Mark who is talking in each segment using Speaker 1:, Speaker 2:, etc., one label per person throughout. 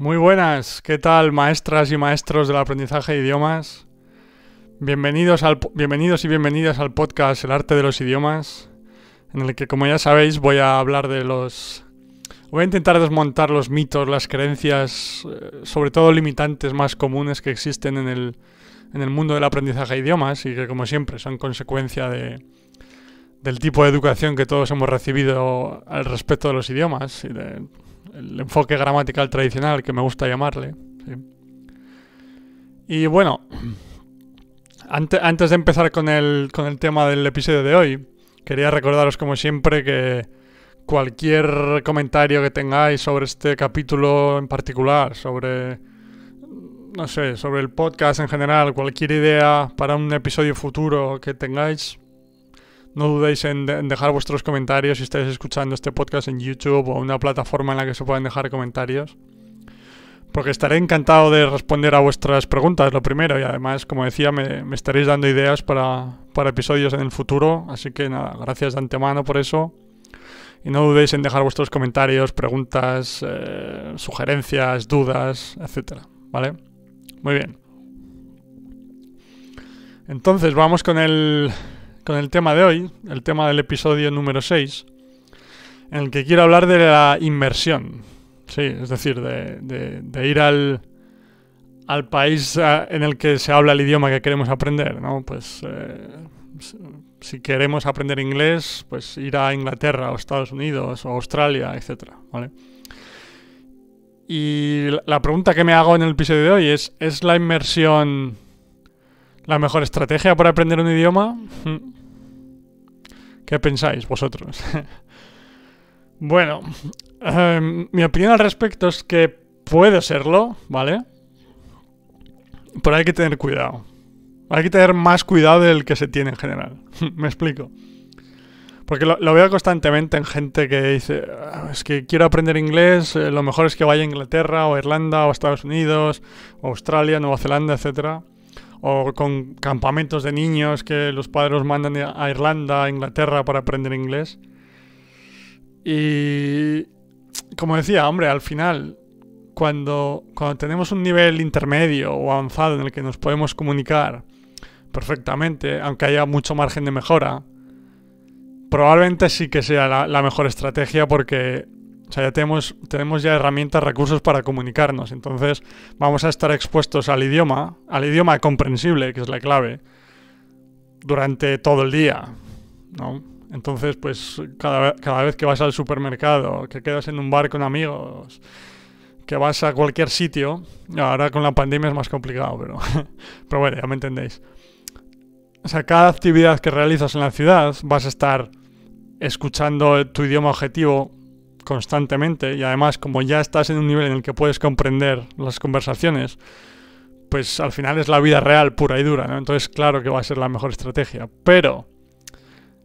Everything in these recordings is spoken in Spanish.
Speaker 1: Muy buenas, ¿qué tal maestras y maestros del aprendizaje de idiomas? Bienvenidos, al, bienvenidos y bienvenidas al podcast El arte de los idiomas, en el que como ya sabéis voy a hablar de los... Voy a intentar desmontar los mitos, las creencias, eh, sobre todo limitantes más comunes que existen en el, en el mundo del aprendizaje de idiomas y que como siempre son consecuencia de, del tipo de educación que todos hemos recibido al respecto de los idiomas y del enfoque gramatical tradicional que me gusta llamarle. Y bueno, antes, antes de empezar con el, con el tema del episodio de hoy, quería recordaros como siempre que cualquier comentario que tengáis sobre este capítulo en particular, sobre no sé, sobre el podcast en general, cualquier idea para un episodio futuro que tengáis, no dudéis en, dejar vuestros comentarios si estáis escuchando este podcast en YouTube o una plataforma en la que se puedan dejar comentarios. Porque estaré encantado de responder a vuestras preguntas, lo primero, y además, como decía, me, estaréis dando ideas para, episodios en el futuro. Así que nada, gracias de antemano por eso. Y no dudéis en dejar vuestros comentarios, preguntas, eh, sugerencias, dudas, etcétera. ¿Vale? Muy bien. Entonces vamos con el, con el tema de hoy, el tema del episodio número 6, en el que quiero hablar de la inmersión. Sí, es decir, de, ir al, al país eh, en el que se habla el idioma que queremos aprender, ¿no? Pues eh, si queremos aprender inglés, pues ir a Inglaterra o Estados Unidos o Australia, ¿vale? Y la pregunta que me hago en el episodio de hoy es, ¿es la inmersión la mejor estrategia para aprender un idioma? ¿Qué pensáis vosotros? bueno, em, mi opinión al respecto es que puede serlo, ¿vale? Pero hay que tener cuidado. Hay que tener más cuidado del que se tiene en general. Me explico. Porque lo, veo constantemente en gente que dice, ah, es que quiero aprender inglés, eh, lo mejor es que vaya a Inglaterra o Irlanda o Estados Unidos, o Australia, Nueva Zelanda, etcétera o con campamentos de niños que los padres mandan a Irlanda, a Inglaterra para aprender inglés. Y como decía, hombre, al final, cuando, cuando tenemos un nivel intermedio o avanzado en el que nos podemos comunicar perfectamente, aunque haya mucho margen de mejora, probablemente sí que sea la mejor estrategia porque o sea, ya tenemos, tenemos ya herramientas, recursos para comunicarnos. Entonces vamos a estar expuestos al idioma, al idioma comprensible, que es la clave, durante todo el día. ¿no? Entonces, pues cada, cada vez que vas al supermercado, que quedas en un bar con amigos, que vas a cualquier sitio, ahora con la pandemia es más complicado, pero, pero bueno, ya me entendéis. O sea, cada actividad que realizas en la ciudad vas a estar escuchando tu idioma objetivo constantemente y además como ya estás en un nivel en el que puedes comprender las conversaciones, pues al final es la vida real pura y dura, ¿no? Entonces claro que va a ser la mejor estrategia. Pero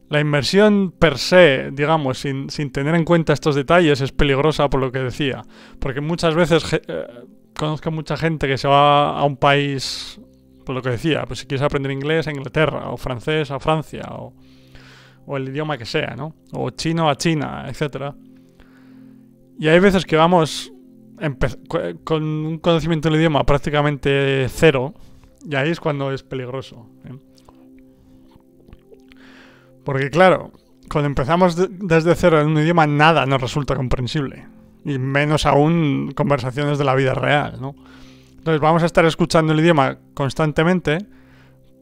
Speaker 1: la inversión per se, digamos, sin, tener en cuenta estos detalles, es peligrosa por lo que decía. Porque muchas veces eh, conozco mucha gente que se va a un país, por lo que decía, pues si quieres aprender inglés a Inglaterra, o francés a Francia, o, o el idioma que sea, ¿no? O chino a China, etcétera y hay veces que vamos con un conocimiento del idioma prácticamente cero, y ahí es cuando es peligroso. ¿eh? Porque claro, cuando empezamos desde cero en un idioma, nada nos resulta comprensible. Y menos aún conversaciones de la vida real, ¿no? Entonces vamos a estar escuchando el idioma constantemente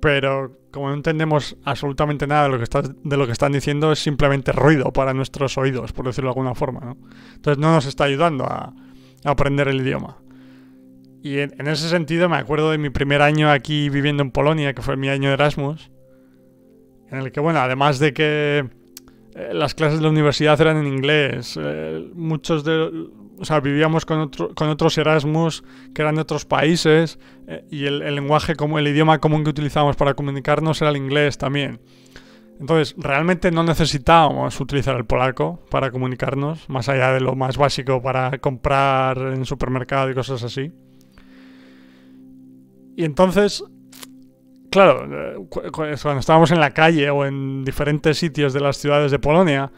Speaker 1: pero como no entendemos absolutamente nada de lo que, están diciendo, es simplemente ruido para nuestros oídos, por decirlo de alguna forma. ¿no? Entonces no nos está ayudando a, aprender el idioma. Y en, ese sentido me acuerdo de mi primer año aquí viviendo en Polonia, que fue mi año de Erasmus, en el que, bueno, además de que eh, las clases de la universidad eran en inglés, eh, muchos de o sea, vivíamos con, con otros Erasmus que eran de otros países eh, y el, lenguaje, como el idioma común que utilizábamos para comunicarnos era el inglés también. Entonces, realmente no necesitábamos utilizar el polaco para comunicarnos, más allá de lo más básico para comprar en supermercado y cosas así. Y entonces, claro, eh, cuando estábamos en la calle o en diferentes sitios de las ciudades de Polonia,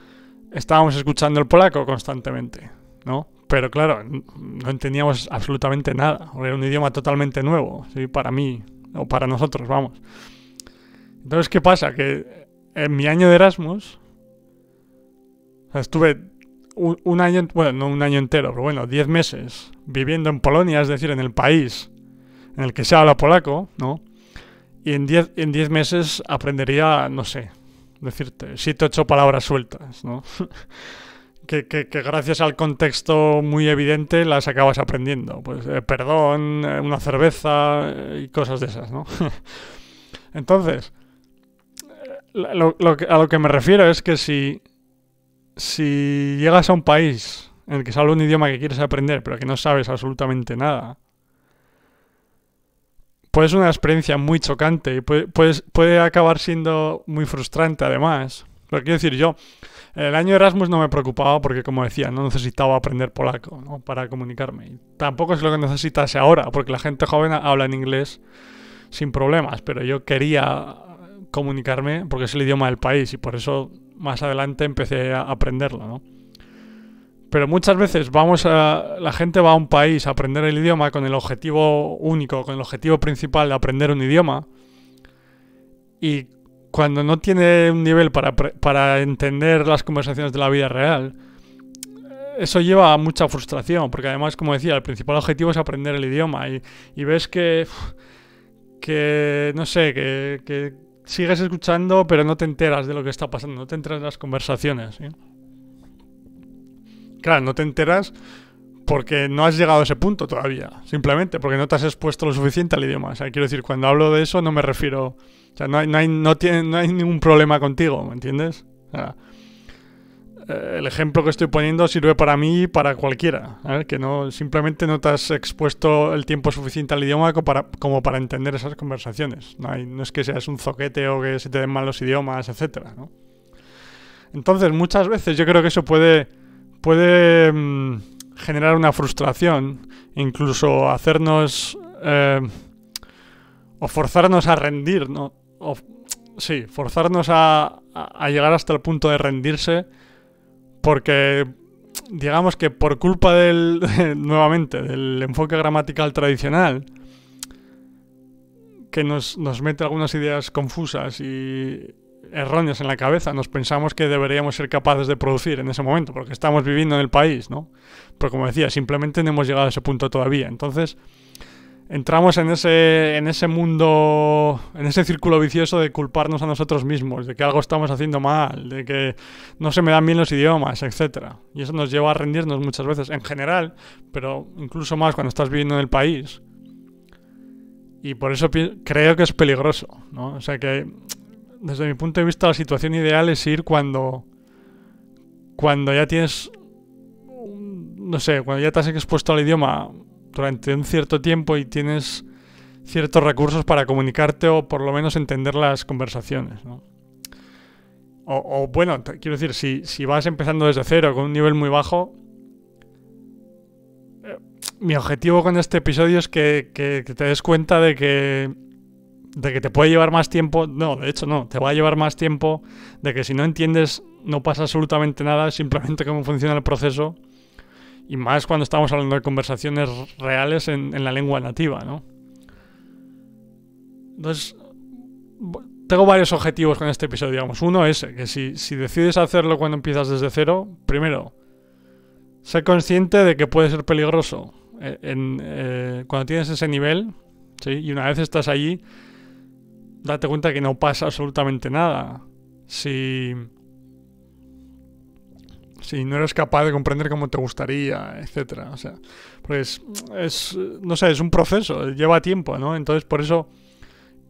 Speaker 1: estábamos escuchando el polaco constantemente, ¿no? Pero claro, no entendíamos absolutamente nada. Era un idioma totalmente nuevo, ¿sí? para mí, o para nosotros, vamos. Entonces, ¿qué pasa? Que en mi año de Erasmus, estuve un, año, bueno, no un año entero, pero bueno, 10 meses viviendo en Polonia, es decir, en el país en el que se habla polaco, ¿no? Y en 10 en diez meses aprendería, no sé, decirte, 7 8 palabras sueltas, ¿no? que, gracias al contexto muy evidente las acabas aprendiendo. Pues eh, perdón, eh, una cerveza eh, y cosas de esas, ¿no? Entonces, lo, a lo que me refiero es que si si llegas a un país en el que se habla un idioma que quieres aprender, pero que no sabes absolutamente nada, pues es una experiencia muy chocante y puede, puede, acabar siendo muy frustrante además. Lo quiero decir yo, el año Erasmus no me preocupaba porque, como decía, no necesitaba aprender polaco ¿no? para comunicarme. Y tampoco es lo que necesitase ahora, porque la gente joven habla en inglés sin problemas, pero yo quería comunicarme porque es el idioma del país y por eso más adelante empecé a aprenderlo, ¿no? Pero muchas veces vamos a, la gente va a un país a aprender el idioma con el objetivo único, con el objetivo principal de aprender un idioma. Y cuando no tiene un nivel para, para entender las conversaciones de la vida real, eso lleva a mucha frustración, porque además, como decía, el principal objetivo es aprender el idioma. Y, ves que, que, no sé, que, sigues escuchando, pero no te enteras de lo que está pasando, no te enteras de las conversaciones. Claro, no te enteras porque no has llegado a ese punto todavía, simplemente porque no te has expuesto lo suficiente al idioma. O sea, quiero decir, cuando hablo de eso no me refiero... O sea, no hay, no hay, no tiene, no hay ningún problema contigo, ¿me entiendes? Eh, el ejemplo que estoy poniendo sirve para mí y para cualquiera, que no simplemente no te has expuesto el tiempo suficiente al idioma como para, como para entender esas conversaciones. No, hay, no, es que seas un zoquete o que se te den mal los idiomas, etcétera, ¿no? Entonces, muchas veces yo creo que eso puede, puede mm, generar una frustración, incluso hacernos eh, o forzarnos a rendir, ¿no? O, sí, forzarnos a, a llegar hasta el punto de rendirse porque digamos que por culpa del, nuevamente, del enfoque gramatical tradicional, que nos, nos, mete algunas ideas confusas y erróneas en la cabeza, nos pensamos que deberíamos ser capaces de producir en ese momento, porque estamos viviendo en el país, ¿no? Pero como decía, simplemente no hemos llegado a ese punto todavía. Entonces, entramos en ese, en ese mundo, en ese círculo vicioso de culparnos a nosotros mismos, de que algo estamos haciendo mal, de que no se me dan bien los idiomas, etc. Y eso nos lleva a rendirnos muchas veces, en general, pero incluso más cuando estás viviendo en el país. Y por eso creo que es peligroso, ¿no? O sea que, desde mi punto de vista, la situación ideal es ir cuando, cuando ya tienes, no sé, cuando ya te has expuesto al idioma durante un cierto tiempo y tienes ciertos recursos para comunicarte o por lo menos entender las conversaciones. ¿no? O, bueno, quiero decir, si, si, vas empezando desde cero con un nivel muy bajo, eh, mi objetivo con este episodio es que, que, te des cuenta de que, de que te puede llevar más tiempo. No, de hecho no, te va a llevar más tiempo de que si no entiendes no pasa absolutamente nada, simplemente cómo funciona el proceso y más cuando estamos hablando de conversaciones reales en, la lengua nativa, ¿no? Entonces, tengo varios objetivos con este episodio, digamos. Uno es que si, si decides hacerlo cuando empiezas desde cero, primero, sé consciente de que puede ser peligroso eh, en, eh, cuando tienes ese nivel, ¿sí? Y una vez estás allí, date cuenta que no pasa absolutamente nada. Si si no eres capaz de comprender cómo te gustaría, etcétera. O sea, pues es, no sé, es un proceso, lleva tiempo, ¿no? Entonces, por eso,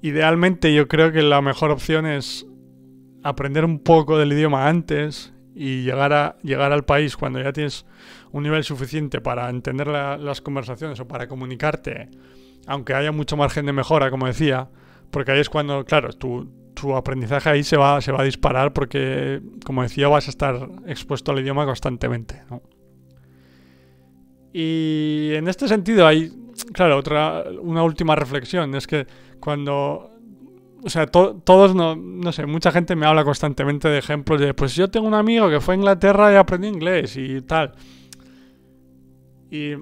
Speaker 1: idealmente yo creo que la mejor opción es aprender un poco del idioma antes y llegar, a, llegar al país cuando ya tienes un nivel suficiente para entender las conversaciones o para comunicarte, aunque haya mucho margen de mejora, como decía, porque ahí es cuando, claro, tú tu aprendizaje ahí se va, se va a disparar porque, como decía, vas a estar expuesto al idioma constantemente. Y en este sentido hay, claro, otra, una última reflexión, es que cuando, o sea, todos, no, no sé, mucha gente me habla constantemente de ejemplos de, pues yo tengo un amigo que fue a Inglaterra y aprendió inglés y tal. Y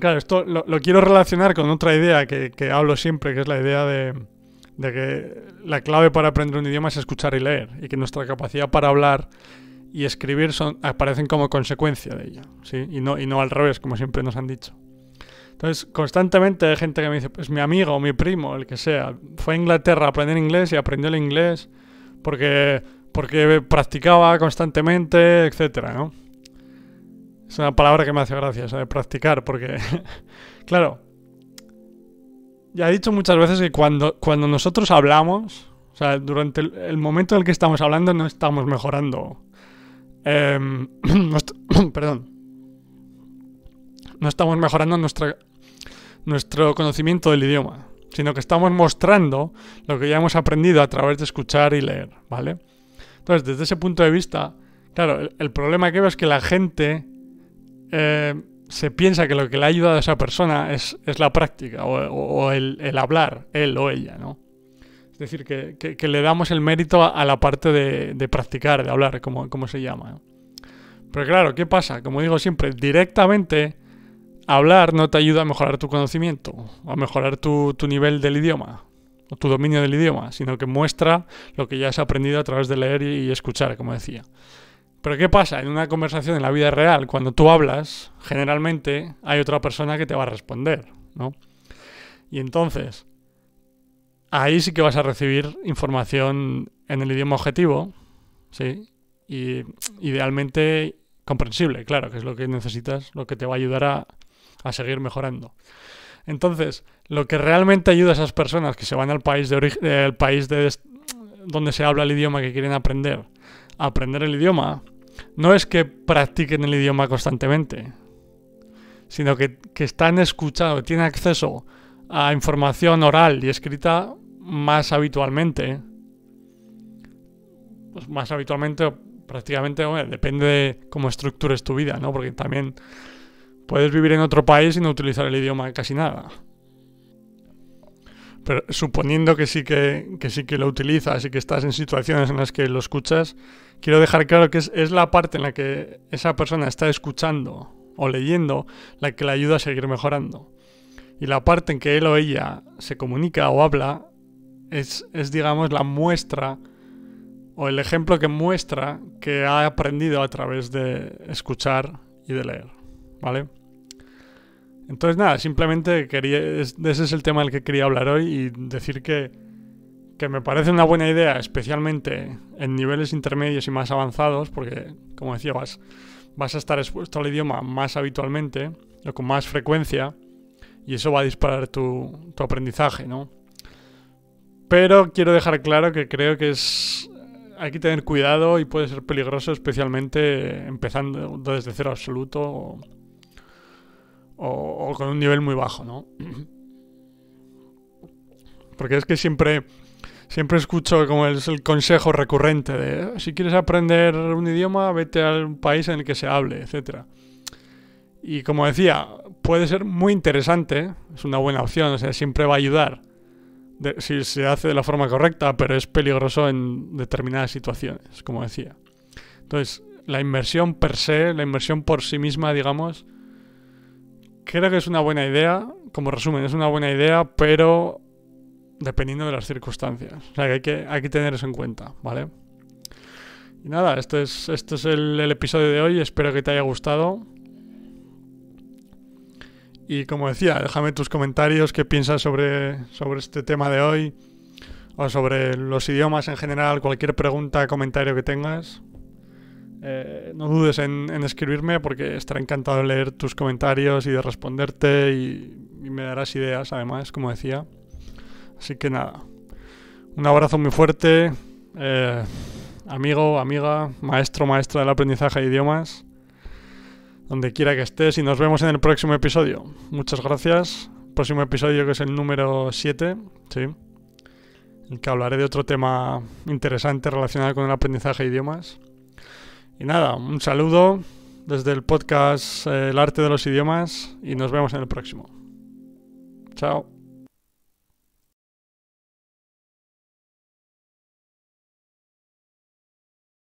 Speaker 1: claro, esto lo, quiero relacionar con otra idea que, hablo siempre, que es la idea de, que la clave para aprender un idioma es escuchar y leer, y que nuestra capacidad para hablar y escribir son, aparecen como consecuencia de ella, ¿sí? Y no, y no al revés, como siempre nos han dicho. Entonces, constantemente hay gente que me dice, pues mi amigo, mi primo, el que sea, fue a Inglaterra a aprender inglés y aprendió el inglés porque, porque practicaba constantemente, etcétera, ¿no? Es una palabra que me hace gracia, de practicar, porque, claro, ya he dicho muchas veces que cuando, cuando nosotros hablamos, o sea, durante el, momento en el que estamos hablando no estamos mejorando. Em, perdón. No estamos mejorando nuestra, nuestro conocimiento del idioma, sino que estamos mostrando lo que ya hemos aprendido a través de escuchar y leer, ¿vale? Entonces, desde ese punto de vista, claro, el, problema que veo es que la gente eh, se piensa que lo que le ha ayudado a esa persona es, la práctica o, el, hablar, él o ella, ¿no? Es decir, que, le damos el mérito a, la parte de, practicar, de hablar, como, como se llama. Pero claro, ¿qué pasa? Como digo siempre, directamente hablar no te ayuda a mejorar tu conocimiento, a mejorar tu, nivel del idioma, o tu dominio del idioma, sino que muestra lo que ya has aprendido a través de leer y, escuchar, como decía. Pero ¿qué pasa? En una conversación en la vida real, cuando tú hablas, generalmente hay otra persona que te va a responder, ¿no? Y entonces, ahí sí que vas a recibir información en el idioma objetivo, ¿sí? Y idealmente comprensible, claro, que es lo que necesitas, lo que te va a ayudar a, a seguir mejorando. Entonces, lo que realmente ayuda a esas personas que se van al país de origen, país de donde se habla el idioma que quieren aprender, a aprender el idioma, no es que practiquen el idioma constantemente, sino que, que están escuchando, tienen acceso a información oral y escrita más habitualmente. Pues más habitualmente, prácticamente, depende de cómo estructures tu vida, ¿no? Porque también Puedes vivir en otro país y no utilizar el idioma casi nada. Pero suponiendo que sí que, sí que lo utilizas y que estás en situaciones en las que lo escuchas, quiero dejar claro que es, es la parte en la que esa persona está escuchando o leyendo la que le ayuda a seguir mejorando. Y la parte en que él o ella se comunica o habla es, es, digamos, la muestra o el ejemplo que muestra que ha aprendido a través de escuchar y de leer. ¿Vale? Entonces nada, simplemente quería, ese es el tema del que quería hablar hoy y decir que, que me parece una buena idea, especialmente en niveles intermedios y más avanzados, porque como decía, vas, a estar expuesto al idioma más habitualmente o con más frecuencia y eso va a disparar tu, tu aprendizaje, ¿no? Pero quiero dejar claro que creo que es hay que tener cuidado y puede ser peligroso, especialmente empezando desde cero absoluto o, con un nivel muy bajo, ¿no? Porque es que siempre, siempre escucho como es el consejo recurrente de si quieres aprender un idioma, vete al país en el que se hable, etc. Y como decía, puede ser muy interesante, es una buena opción, o sea, siempre va a ayudar si se hace de la forma correcta, pero es peligroso en determinadas situaciones, como decía. Entonces, la inversión per se, la inversión por sí misma, digamos, creo que es una buena idea. Como resumen, es una buena idea, pero dependiendo de las circunstancias. O sea, que hay que, hay que tener eso en cuenta, ¿vale? Y nada, esto es, esto es el, episodio de hoy. Espero que te haya gustado. Y como decía, déjame tus comentarios, qué piensas sobre, sobre este tema de hoy, o sobre los idiomas en general, cualquier pregunta, comentario que tengas. Eh, no dudes en, escribirme porque estaré encantado de leer tus comentarios y de responderte y, me darás ideas además, como decía. Así que nada, un abrazo muy fuerte, eh, amigo, amiga, maestro, maestra del aprendizaje de idiomas, donde quiera que estés y nos vemos en el próximo episodio. Muchas gracias. Próximo episodio que es el número 7, sí. En que hablaré de otro tema interesante relacionado con el aprendizaje de idiomas. Y nada, un saludo desde el podcast eh, El arte de los idiomas y nos vemos en el próximo. Chao.